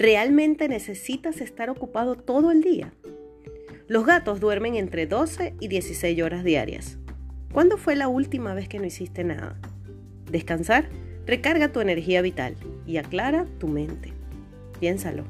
¿Realmente necesitas estar ocupado todo el día? Los gatos duermen entre 12 y 16 horas diarias. ¿Cuándo fue la última vez que no hiciste nada? Descansar recarga tu energía vital y aclara tu mente. Piénsalo.